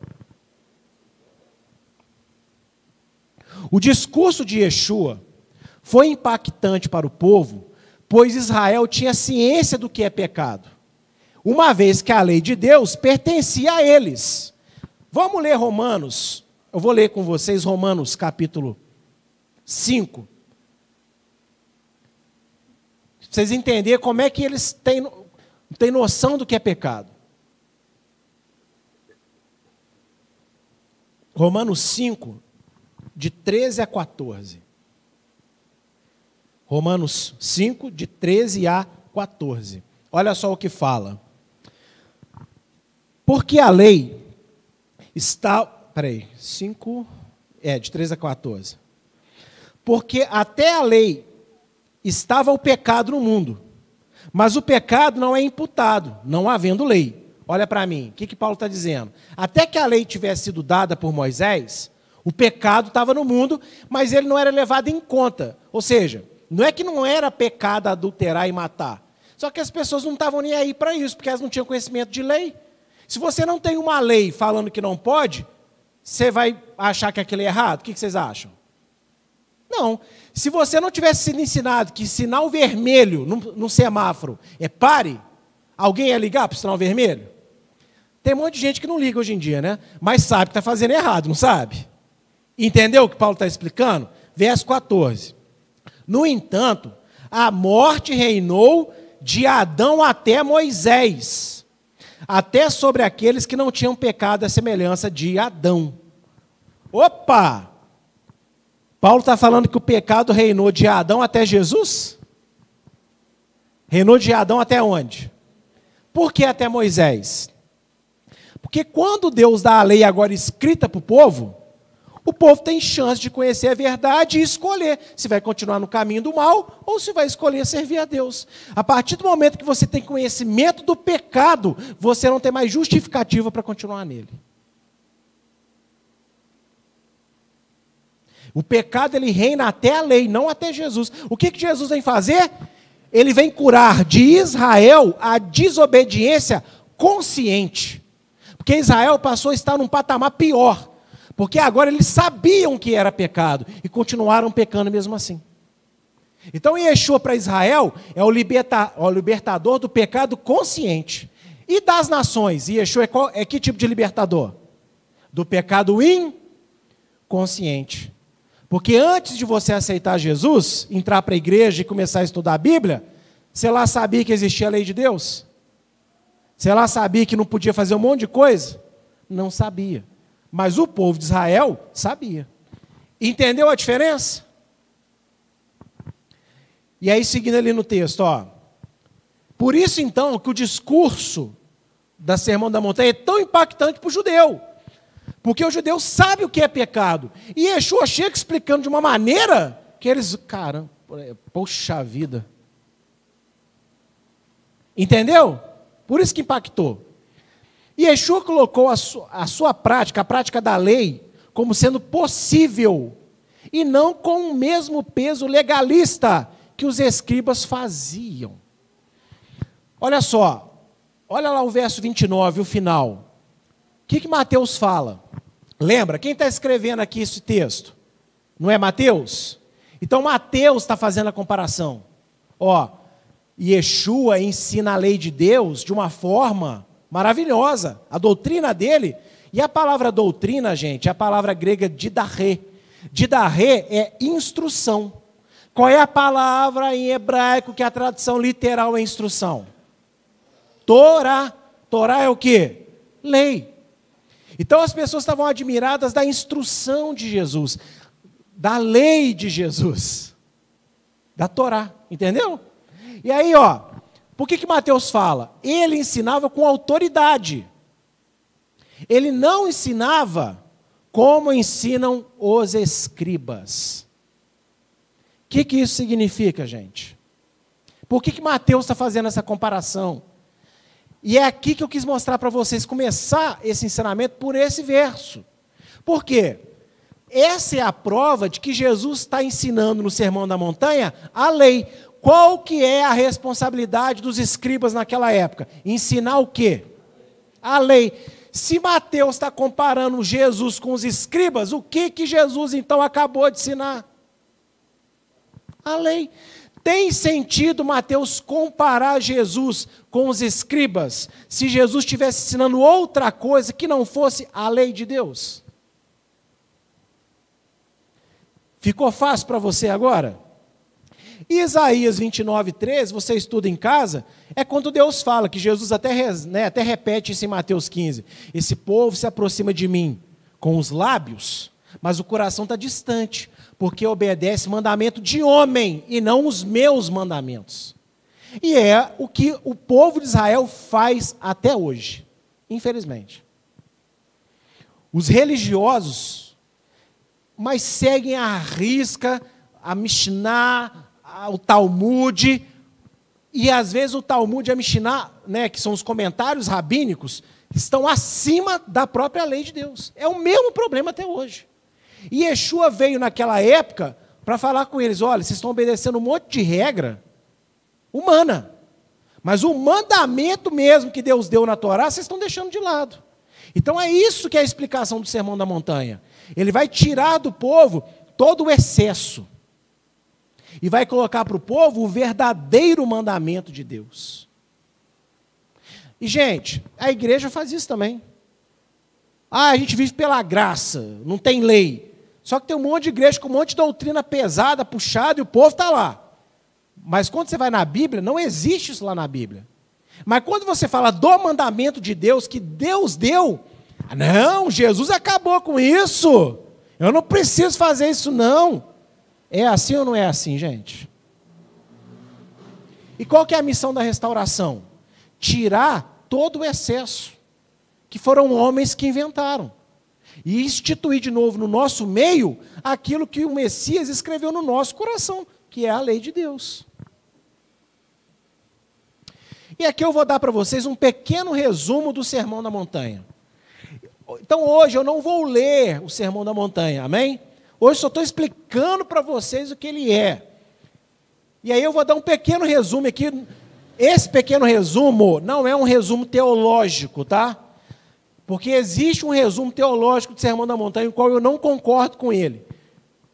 O discurso de Yeshua foi impactante para o povo, pois Israel tinha ciência do que é pecado, uma vez que a lei de Deus pertencia a eles. Vamos ler Romanos eu vou ler com vocês Romanos capítulo 5. Pra vocês entenderem como é que eles têm, têm noção do que é pecado. Romanos 5, de 13 a 14. Romanos 5, de 13 a 14. Olha só o que fala. Porque a lei está peraí, 5, é, de 13 a 14. Porque até a lei estava o pecado no mundo, mas o pecado não é imputado, não havendo lei. Olha para mim, o que, que Paulo está dizendo? Até que a lei tivesse sido dada por Moisés, o pecado estava no mundo, mas ele não era levado em conta. Ou seja, não é que não era pecado adulterar e matar. Só que as pessoas não estavam nem aí para isso, porque elas não tinham conhecimento de lei. Se você não tem uma lei falando que não pode, você vai achar que aquilo é errado? O que vocês acham? Não. Se você não tivesse sido ensinado que sinal vermelho no, semáforo é pare, alguém ia ligar para o sinal vermelho? Tem um monte de gente que não liga hoje em dia, né? Mas sabe que está fazendo errado, não sabe? Entendeu o que Paulo está explicando? Verso 14. No entanto, a morte reinou de Adão até Moisés até sobre aqueles que não tinham pecado à semelhança de Adão. Opa! Paulo está falando que o pecado reinou de Adão até Jesus? Reinou de Adão até onde? Por que até Moisés? Porque quando Deus dá a lei agora escrita para o povo, o povo tem chance de conhecer a verdade e escolher se vai continuar no caminho do mal ou se vai escolher servir a Deus. A partir do momento que você tem conhecimento do pecado, você não tem mais justificativa para continuar nele. O pecado ele reina até a lei, não até Jesus. O que, que Jesus vem fazer? Ele vem curar de Israel a desobediência consciente. Porque Israel passou a estar num patamar pior. Porque agora eles sabiam que era pecado e continuaram pecando mesmo assim. Então, Yeshua para Israel é o, liberta, o libertador do pecado consciente. E das nações? Yeshua é, qual, é que tipo de libertador? Do pecado inconsciente. Porque antes de você aceitar Jesus, entrar para a igreja e começar a estudar a Bíblia, você lá sabia que existia a lei de Deus? Você lá sabia que não podia fazer um monte de coisa? Não sabia. Mas o povo de Israel sabia. Entendeu a diferença? E aí, seguindo ali no texto, ó. Por isso, então, que o discurso da Sermão da Montanha é tão impactante para o judeu. Porque o judeu sabe o que é pecado. E Yeshua chega explicando de uma maneira que eles, cara, poxa vida. Entendeu? Por isso que impactou. E Yeshua colocou a, su a sua prática, a prática da lei, como sendo possível, e não com o mesmo peso legalista que os escribas faziam. Olha só, olha lá o verso 29, o final. O que, que Mateus fala? Lembra, quem está escrevendo aqui esse texto? Não é Mateus? Então Mateus está fazendo a comparação. Ó, Yeshua ensina a lei de Deus de uma forma maravilhosa. A doutrina dele, e a palavra doutrina, gente, é a palavra grega didarré. Didarré é instrução. Qual é a palavra em hebraico que a tradução literal é instrução? Torá. Torá é o que? Lei. Então as pessoas estavam admiradas da instrução de Jesus, da lei de Jesus, da Torá, entendeu? E aí, ó, por que que Mateus fala? Ele ensinava com autoridade. Ele não ensinava como ensinam os escribas que, que isso significa, gente? Por que, que Mateus está fazendo essa comparação? E é aqui que eu quis mostrar para vocês, começar esse ensinamento por esse verso. Por quê? Essa é a prova de que Jesus está ensinando no Sermão da Montanha a lei. Qual que é a responsabilidade dos escribas naquela época? Ensinar o quê? A lei. Se Mateus está comparando Jesus com os escribas, o que, que Jesus então acabou de ensinar? a lei. Tem sentido Mateus comparar Jesus com os escribas se Jesus estivesse ensinando outra coisa que não fosse a lei de Deus? Ficou fácil para você agora? Isaías 29, 13, você estuda em casa, é quando Deus fala, que Jesus até, né, até repete isso em Mateus 15: Esse povo se aproxima de mim com os lábios, mas o coração está distante porque obedece mandamento de homem e não os meus mandamentos. E é o que o povo de Israel faz até hoje, infelizmente. Os religiosos, mas seguem a risca, a Mishnah, o Talmud, e às vezes o Talmud e a Mishnah, né, que são os comentários rabínicos, estão acima da própria lei de Deus. É o mesmo problema até hoje. E Yeshua veio naquela época para falar com eles: olha, vocês estão obedecendo um monte de regra humana. Mas o mandamento mesmo que Deus deu na Torá, vocês estão deixando de lado. Então é isso que é a explicação do Sermão da Montanha. Ele vai tirar do povo todo o excesso. E vai colocar para o povo o verdadeiro mandamento de Deus. E, gente, a igreja faz isso também. Ah, a gente vive pela graça, não tem lei. Só que tem um monte de igreja com um monte de doutrina pesada, puxada, e o povo está lá. Mas quando você vai na Bíblia, não existe isso lá na Bíblia. Mas quando você fala do mandamento de Deus, que Deus deu, não, Jesus acabou com isso. Eu não preciso fazer isso, não. É assim ou não é assim, gente? E qual que é a missão da restauração? Tirar todo o excesso que foram homens que inventaram e instituir de novo no nosso meio aquilo que o Messias escreveu no nosso coração, que é a lei de Deus. E aqui eu vou dar para vocês um pequeno resumo do Sermão da Montanha. Então hoje eu não vou ler o Sermão da Montanha, amém? Hoje só estou explicando para vocês o que ele é. E aí eu vou dar um pequeno resumo aqui. Esse pequeno resumo não é um resumo teológico, tá? Porque existe um resumo teológico do Sermão da Montanha, em qual eu não concordo com ele.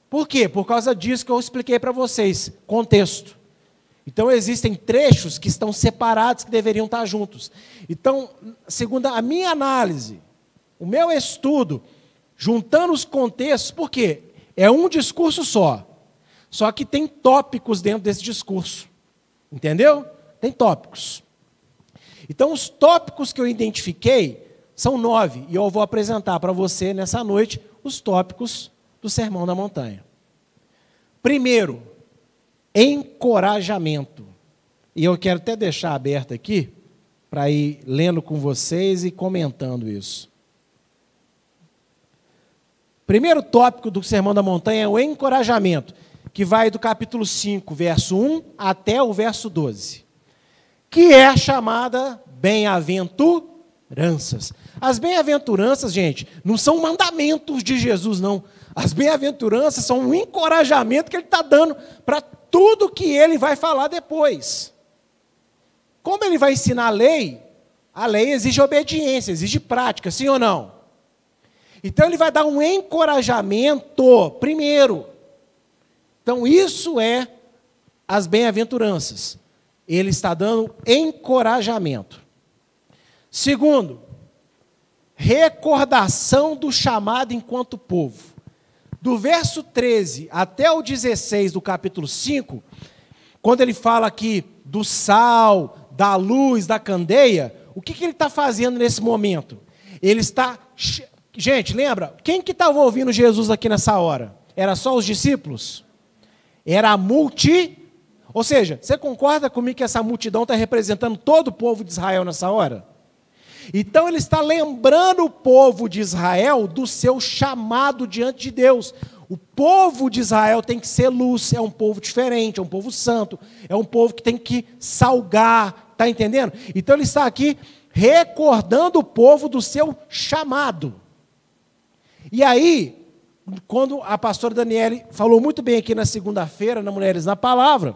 Por quê? Por causa disso que eu expliquei para vocês, contexto. Então existem trechos que estão separados que deveriam estar juntos. Então, segundo a minha análise, o meu estudo, juntando os contextos, por quê? É um discurso só. Só que tem tópicos dentro desse discurso. Entendeu? Tem tópicos. Então, os tópicos que eu identifiquei são nove. E eu vou apresentar para você nessa noite os tópicos do Sermão da Montanha. Primeiro, encorajamento. E eu quero até deixar aberto aqui, para ir lendo com vocês e comentando isso. Primeiro tópico do Sermão da Montanha é o encorajamento, que vai do capítulo 5, verso 1 até o verso 12, que é a chamada bem-aventuranças. As bem-aventuranças, gente, não são mandamentos de Jesus, não. As bem-aventuranças são um encorajamento que ele está dando para tudo que ele vai falar depois. Como ele vai ensinar a lei, a lei exige obediência, exige prática, sim ou não? Então ele vai dar um encorajamento primeiro. Então isso é as bem-aventuranças. Ele está dando encorajamento. Segundo, recordação do chamado enquanto povo. Do verso 13 até o 16 do capítulo 5, quando ele fala aqui do sal, da luz, da candeia, o que, que ele está fazendo nesse momento? Ele está Gente, lembra? Quem que estava ouvindo Jesus aqui nessa hora? Era só os discípulos? Era a multi. Ou seja, você concorda comigo que essa multidão está representando todo o povo de Israel nessa hora? Então ele está lembrando o povo de Israel do seu chamado diante de Deus. O povo de Israel tem que ser luz, é um povo diferente, é um povo santo, é um povo que tem que salgar, está entendendo? Então ele está aqui recordando o povo do seu chamado. E aí, quando a pastora Daniele falou muito bem aqui na segunda-feira, na Mulheres na Palavra,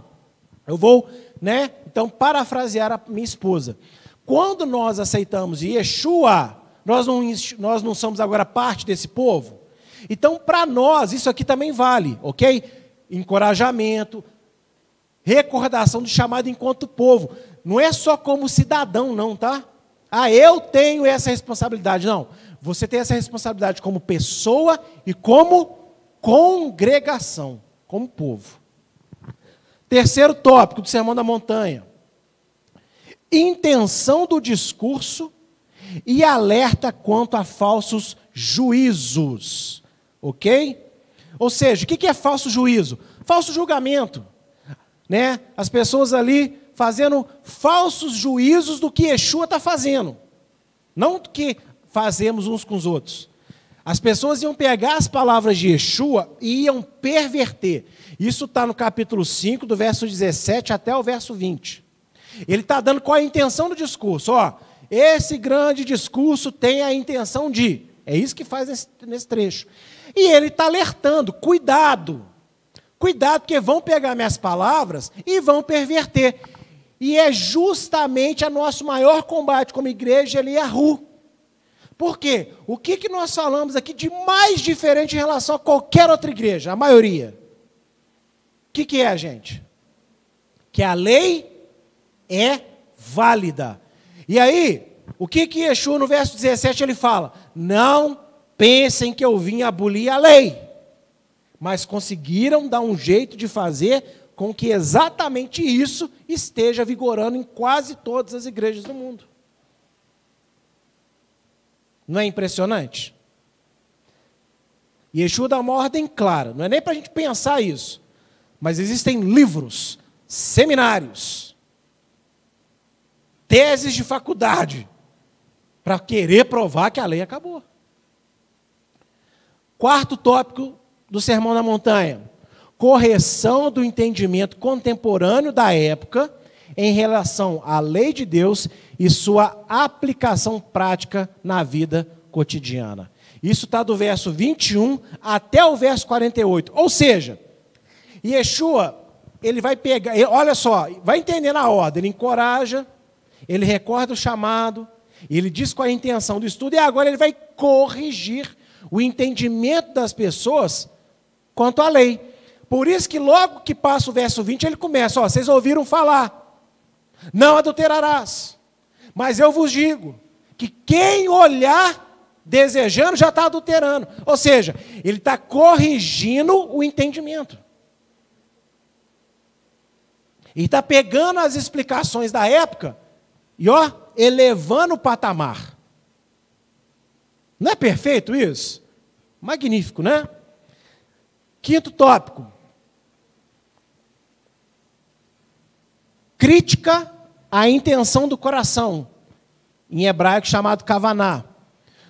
eu vou, né, então, parafrasear a minha esposa. Quando nós aceitamos Yeshua, nós não, nós não somos agora parte desse povo. Então, para nós, isso aqui também vale, ok? Encorajamento, recordação do chamado enquanto povo. Não é só como cidadão, não, tá? Ah, eu tenho essa responsabilidade. Não. Você tem essa responsabilidade como pessoa e como congregação, como povo. Terceiro tópico do Sermão da Montanha: intenção do discurso e alerta quanto a falsos juízos. Ok? Ou seja, o que é falso juízo? Falso julgamento. Né? As pessoas ali fazendo falsos juízos do que Yeshua está fazendo. Não que fazemos uns com os outros. As pessoas iam pegar as palavras de Yeshua e iam perverter. Isso está no capítulo 5, do verso 17 até o verso 20. Ele está dando qual a intenção do discurso. Ó, esse grande discurso tem a intenção de. É isso que faz nesse, nesse trecho. E ele está alertando: cuidado. Cuidado, porque vão pegar minhas palavras e vão perverter. E é justamente a nosso maior combate como igreja, ele é a rua. Por quê? O que, que nós falamos aqui de mais diferente em relação a qualquer outra igreja? A maioria. O que, que é, gente? Que a lei é válida. E aí, o que que Yeshua no verso 17 ele fala? Não pensem que eu vim abolir a lei, mas conseguiram dar um jeito de fazer com que exatamente isso esteja vigorando em quase todas as igrejas do mundo. Não é impressionante? E Yeshua dá uma ordem clara, não é nem para a gente pensar isso, mas existem livros, seminários, teses de faculdade, para querer provar que a lei acabou. Quarto tópico do Sermão da Montanha: correção do entendimento contemporâneo da época em relação à lei de Deus e sua aplicação prática na vida cotidiana. Isso está do verso 21 até o verso 48. Ou seja, Yeshua, ele vai pegar, olha só, vai entender na ordem, ele encoraja, ele recorda o chamado, ele diz qual é a intenção do estudo, e agora ele vai corrigir o entendimento das pessoas quanto à lei. Por isso que logo que passa o verso 20, ele começa, ó, vocês ouviram falar, não adulterarás. Mas eu vos digo que quem olhar desejando já está adulterando. Ou seja, ele está corrigindo o entendimento. E está pegando as explicações da época e ó, elevando o patamar. Não é perfeito isso? Magnífico, né? Quinto tópico. Crítica à intenção do coração, em hebraico chamado kavaná,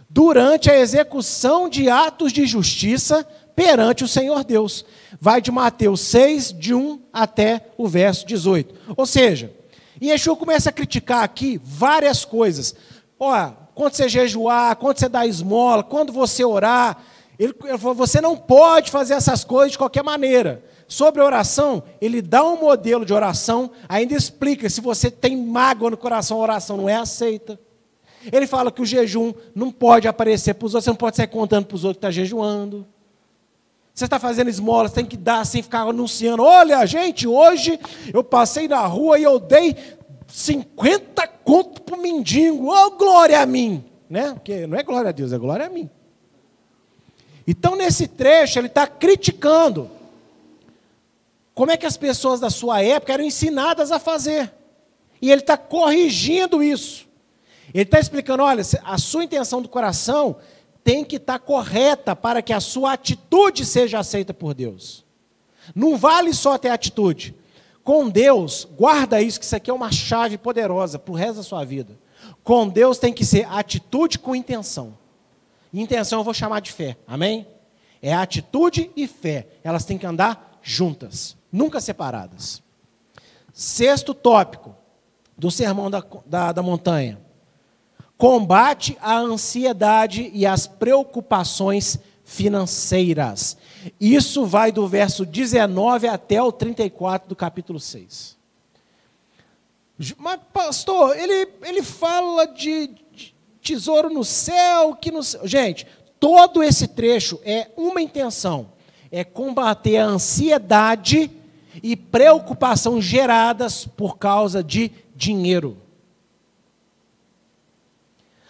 durante a execução de atos de justiça perante o Senhor Deus. Vai de Mateus 6, de 1 até o verso 18. Ou seja, Yeshua começa a criticar aqui várias coisas. Olha, quando você jejuar, quando você dar esmola, quando você orar, ele, ele falou, você não pode fazer essas coisas de qualquer maneira. Sobre oração, ele dá um modelo de oração, ainda explica se você tem mágoa no coração, a oração não é aceita. Ele fala que o jejum não pode aparecer para os outros, você não pode sair contando para os outros que está jejuando. Você está fazendo esmola, você tem que dar assim, ficar anunciando. Olha, gente, hoje eu passei na rua e eu dei 50 conto para o mendigo. Oh, glória a mim! Né? Porque não é glória a Deus, é glória a mim. Então, nesse trecho, ele está criticando como é que as pessoas da sua época eram ensinadas a fazer. E ele está corrigindo isso. Ele está explicando: olha, a sua intenção do coração tem que estar tá correta para que a sua atitude seja aceita por Deus. Não vale só ter atitude. Com Deus, guarda isso, que isso aqui é uma chave poderosa para o resto da sua vida. Com Deus tem que ser atitude com intenção. Intenção eu vou chamar de fé, amém? É atitude e fé, elas têm que andar juntas, nunca separadas. Sexto tópico do sermão da, da, da montanha: combate a ansiedade e as preocupações financeiras. Isso vai do verso 19 até o 34 do capítulo 6. Mas, pastor, ele, ele fala de, de tesouro no céu, que no céu. Gente, todo esse trecho é uma intenção: é combater a ansiedade e preocupação geradas por causa de dinheiro.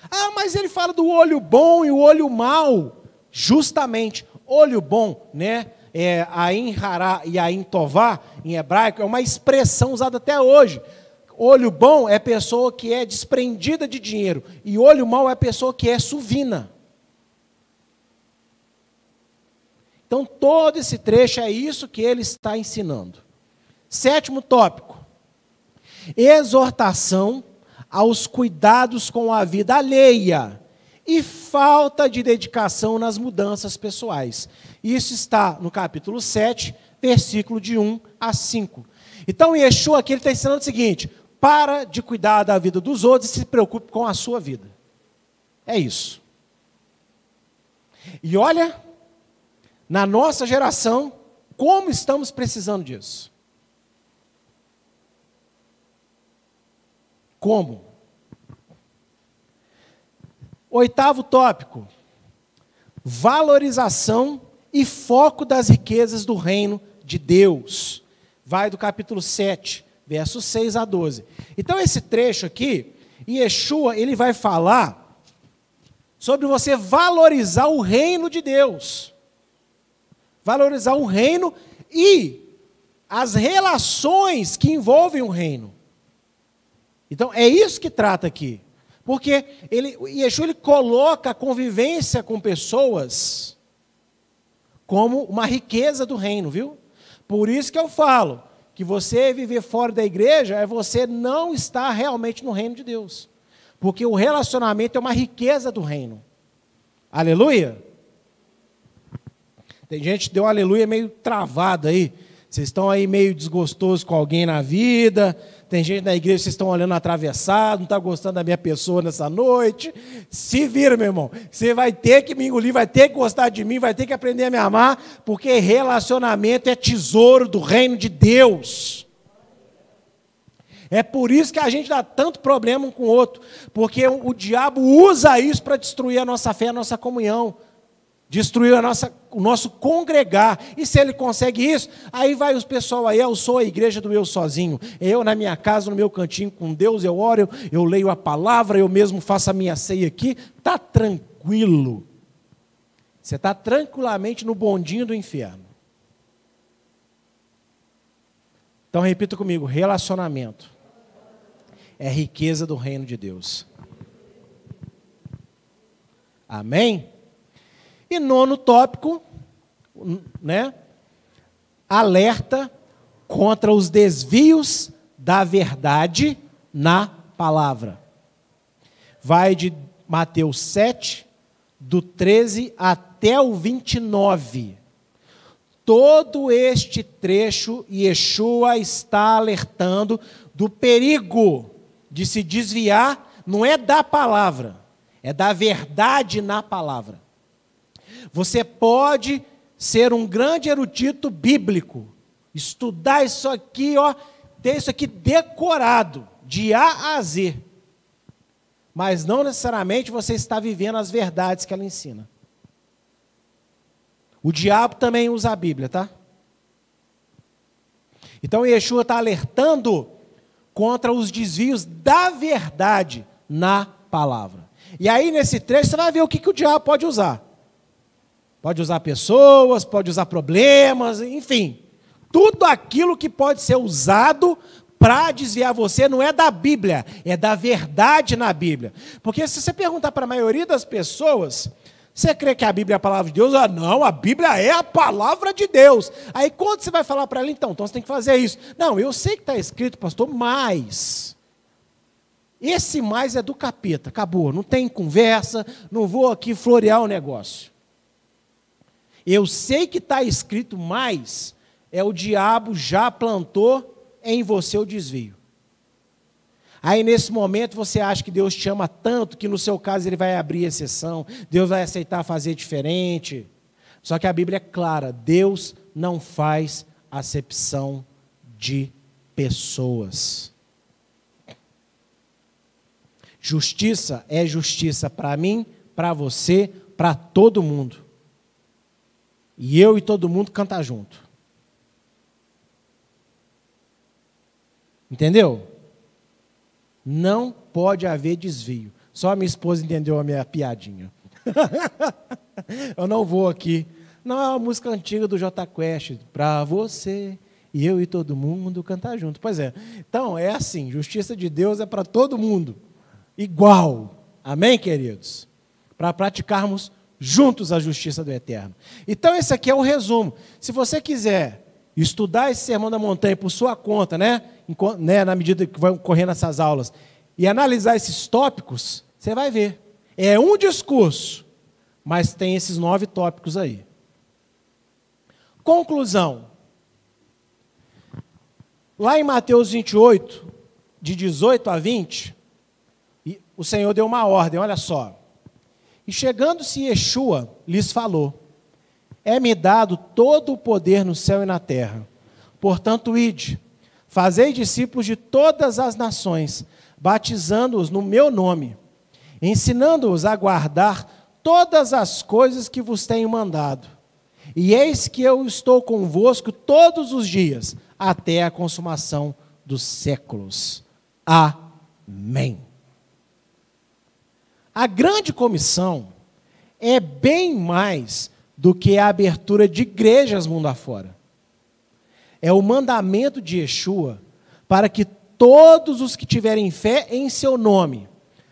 Ah, mas ele fala do olho bom e o olho mau. Justamente, olho bom, né? É, Ain Hará e Ain Tová, em hebraico, é uma expressão usada até hoje. Olho bom é pessoa que é desprendida de dinheiro, e olho mau é pessoa que é suvina. Então, todo esse trecho é isso que ele está ensinando. Sétimo tópico: exortação aos cuidados com a vida alheia e falta de dedicação nas mudanças pessoais. Isso está no capítulo 7, versículo de 1 a 5. Então, Yeshua aqui está ensinando o seguinte: para de cuidar da vida dos outros e se preocupe com a sua vida. É isso. E olha, na nossa geração, como estamos precisando disso. Como? Oitavo tópico: valorização e foco das riquezas do reino de Deus. Vai do capítulo 7, versos 6 a 12. Então, esse trecho aqui, Yeshua, ele vai falar sobre você valorizar o reino de Deus. Valorizar o reino e as relações que envolvem o reino. Então, é isso que trata aqui. Porque ele, Yeshua ele coloca a convivência com pessoas como uma riqueza do reino, viu? Por isso que eu falo que você viver fora da igreja é você não estar realmente no reino de Deus. Porque o relacionamento é uma riqueza do reino. Aleluia? Tem gente que deu aleluia meio travado aí. Vocês estão aí meio desgostosos com alguém na vida, tem gente na igreja vocês estão olhando atravessado, não está gostando da minha pessoa nessa noite. Se vira, meu irmão. Você vai ter que me engolir, vai ter que gostar de mim, vai ter que aprender a me amar, porque relacionamento é tesouro do reino de Deus. É por isso que a gente dá tanto problema um com o outro, porque o diabo usa isso para destruir a nossa fé, a nossa comunhão. Destruiu a nossa, o nosso congregar. E se ele consegue isso, aí vai os pessoal aí, eu sou a igreja do eu sozinho. Eu na minha casa, no meu cantinho com Deus, eu oro, eu, eu leio a palavra, eu mesmo faço a minha ceia aqui. Tá tranquilo. Você está tranquilamente no bondinho do inferno. Então repita comigo: relacionamento é riqueza do reino de Deus. Amém? E nono tópico, né? Alerta contra os desvios da verdade na palavra. Vai de Mateus 7, do 13 até o 29. Todo este trecho, Yeshua está alertando do perigo de se desviar, não é da palavra, é da verdade na palavra. Você pode ser um grande erudito bíblico, estudar isso aqui, ó, ter isso aqui decorado, de A a Z. Mas não necessariamente você está vivendo as verdades que ela ensina. O diabo também usa a Bíblia, tá? Então Yeshua está alertando contra os desvios da verdade na palavra. E aí, nesse trecho, você vai ver o que, que o diabo pode usar. Pode usar pessoas, pode usar problemas, enfim. Tudo aquilo que pode ser usado para desviar você não é da Bíblia, é da verdade na Bíblia. Porque se você perguntar para a maioria das pessoas, você crê que a Bíblia é a palavra de Deus? Ah, não, a Bíblia é a palavra de Deus. Aí quando você vai falar para ela, então, então você tem que fazer isso. Não, eu sei que está escrito, pastor, mas. Esse mais é do capeta, acabou. Não tem conversa, não vou aqui florear o negócio. Eu sei que está escrito, mas é o diabo já plantou em você o desvio. Aí nesse momento você acha que Deus te ama tanto que no seu caso ele vai abrir exceção, Deus vai aceitar fazer diferente. Só que a Bíblia é clara: Deus não faz acepção de pessoas. Justiça é justiça para mim, para você, para todo mundo. E eu e todo mundo cantar junto. Entendeu? Não pode haver desvio. Só a minha esposa entendeu a minha piadinha. eu não vou aqui. Não é uma música antiga do J Quest. Para você e eu e todo mundo cantar junto. Pois é. Então, é assim: justiça de Deus é para todo mundo. Igual. Amém, queridos? Para praticarmos juntos a justiça do eterno. Então, esse aqui é o resumo. Se você quiser estudar esse sermão da montanha por sua conta, né? né, na medida que vai correndo essas aulas, e analisar esses tópicos, você vai ver. É um discurso, mas tem esses nove tópicos aí. Conclusão. Lá em Mateus 28, de 18 a 20, o Senhor deu uma ordem, olha só. E chegando-se Yeshua, lhes falou: É-me dado todo o poder no céu e na terra. Portanto, ide Fazei discípulos de todas as nações, batizando-os no meu nome, ensinando-os a guardar todas as coisas que vos tenho mandado. E eis que eu estou convosco todos os dias, até a consumação dos séculos. Amém. A grande comissão é bem mais do que a abertura de igrejas mundo afora é o mandamento de Yeshua para que todos os que tiverem fé em seu nome,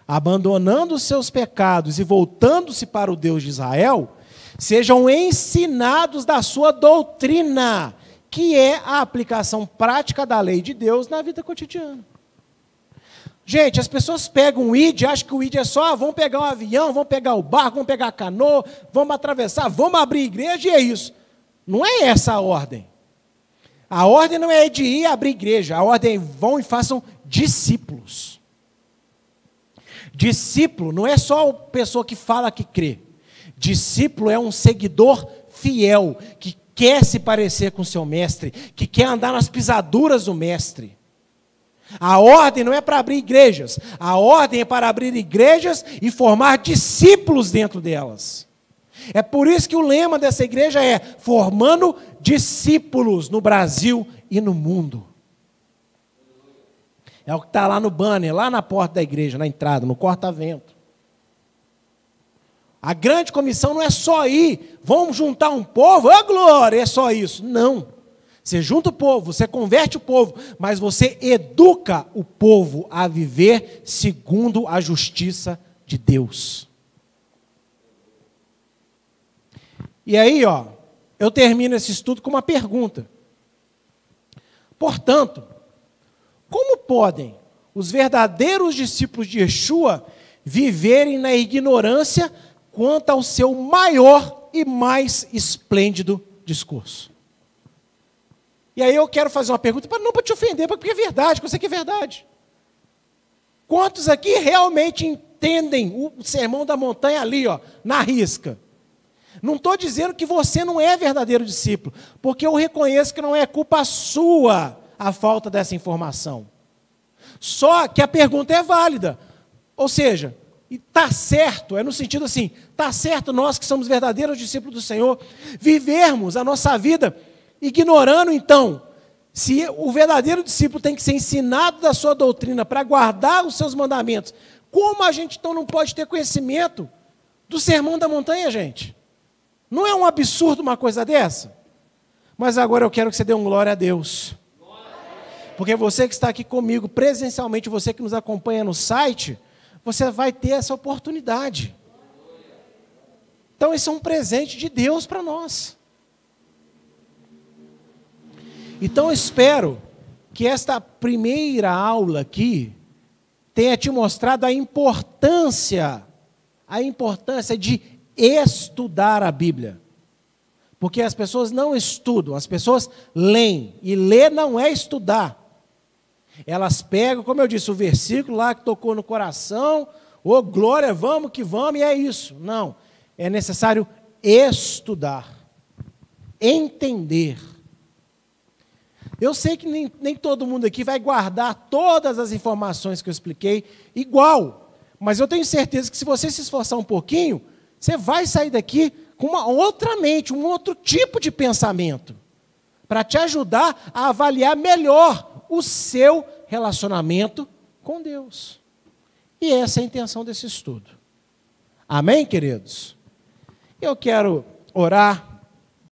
abandonando os seus pecados e voltando-se para o Deus de Israel, sejam ensinados da sua doutrina, que é a aplicação prática da lei de Deus na vida cotidiana. Gente, as pessoas pegam o ID, acham que o ID é só, ah, vamos pegar um avião, vamos pegar o barco, vamos pegar a canoa, vamos atravessar, vamos abrir igreja e é isso. Não é essa a ordem. A ordem não é de ir abrir igreja, a ordem é vão e façam discípulos. Discípulo não é só a pessoa que fala que crê. Discípulo é um seguidor fiel, que quer se parecer com seu mestre, que quer andar nas pisaduras do mestre. A ordem não é para abrir igrejas, a ordem é para abrir igrejas e formar discípulos dentro delas. É por isso que o lema dessa igreja é formando discípulos no Brasil e no mundo. É o que está lá no banner, lá na porta da igreja, na entrada, no corta-vento. A grande comissão não é só ir, vamos juntar um povo, ô glória, é só isso. Não. Você junta o povo, você converte o povo, mas você educa o povo a viver segundo a justiça de Deus. E aí, ó, eu termino esse estudo com uma pergunta. Portanto, como podem os verdadeiros discípulos de Yeshua viverem na ignorância quanto ao seu maior e mais esplêndido discurso? E aí eu quero fazer uma pergunta, não para te ofender, porque é verdade, porque eu sei que é verdade. Quantos aqui realmente entendem o sermão da montanha ali, ó, na risca? Não estou dizendo que você não é verdadeiro discípulo, porque eu reconheço que não é culpa sua a falta dessa informação. Só que a pergunta é válida. Ou seja, está certo, é no sentido assim, está certo nós que somos verdadeiros discípulos do Senhor, vivermos a nossa vida ignorando então se o verdadeiro discípulo tem que ser ensinado da sua doutrina para guardar os seus mandamentos, como a gente então não pode ter conhecimento do sermão da montanha, gente? Não é um absurdo uma coisa dessa? Mas agora eu quero que você dê um glória a Deus. Porque você que está aqui comigo presencialmente, você que nos acompanha no site, você vai ter essa oportunidade. Então, isso é um presente de Deus para nós. Então, eu espero que esta primeira aula aqui tenha te mostrado a importância, a importância de estudar a Bíblia. Porque as pessoas não estudam, as pessoas leem. E ler não é estudar. Elas pegam, como eu disse, o versículo lá que tocou no coração, ô oh, glória, vamos que vamos, e é isso. Não. É necessário estudar, entender. Eu sei que nem, nem todo mundo aqui vai guardar todas as informações que eu expliquei igual, mas eu tenho certeza que se você se esforçar um pouquinho, você vai sair daqui com uma outra mente, um outro tipo de pensamento, para te ajudar a avaliar melhor o seu relacionamento com Deus. E essa é a intenção desse estudo. Amém, queridos? Eu quero orar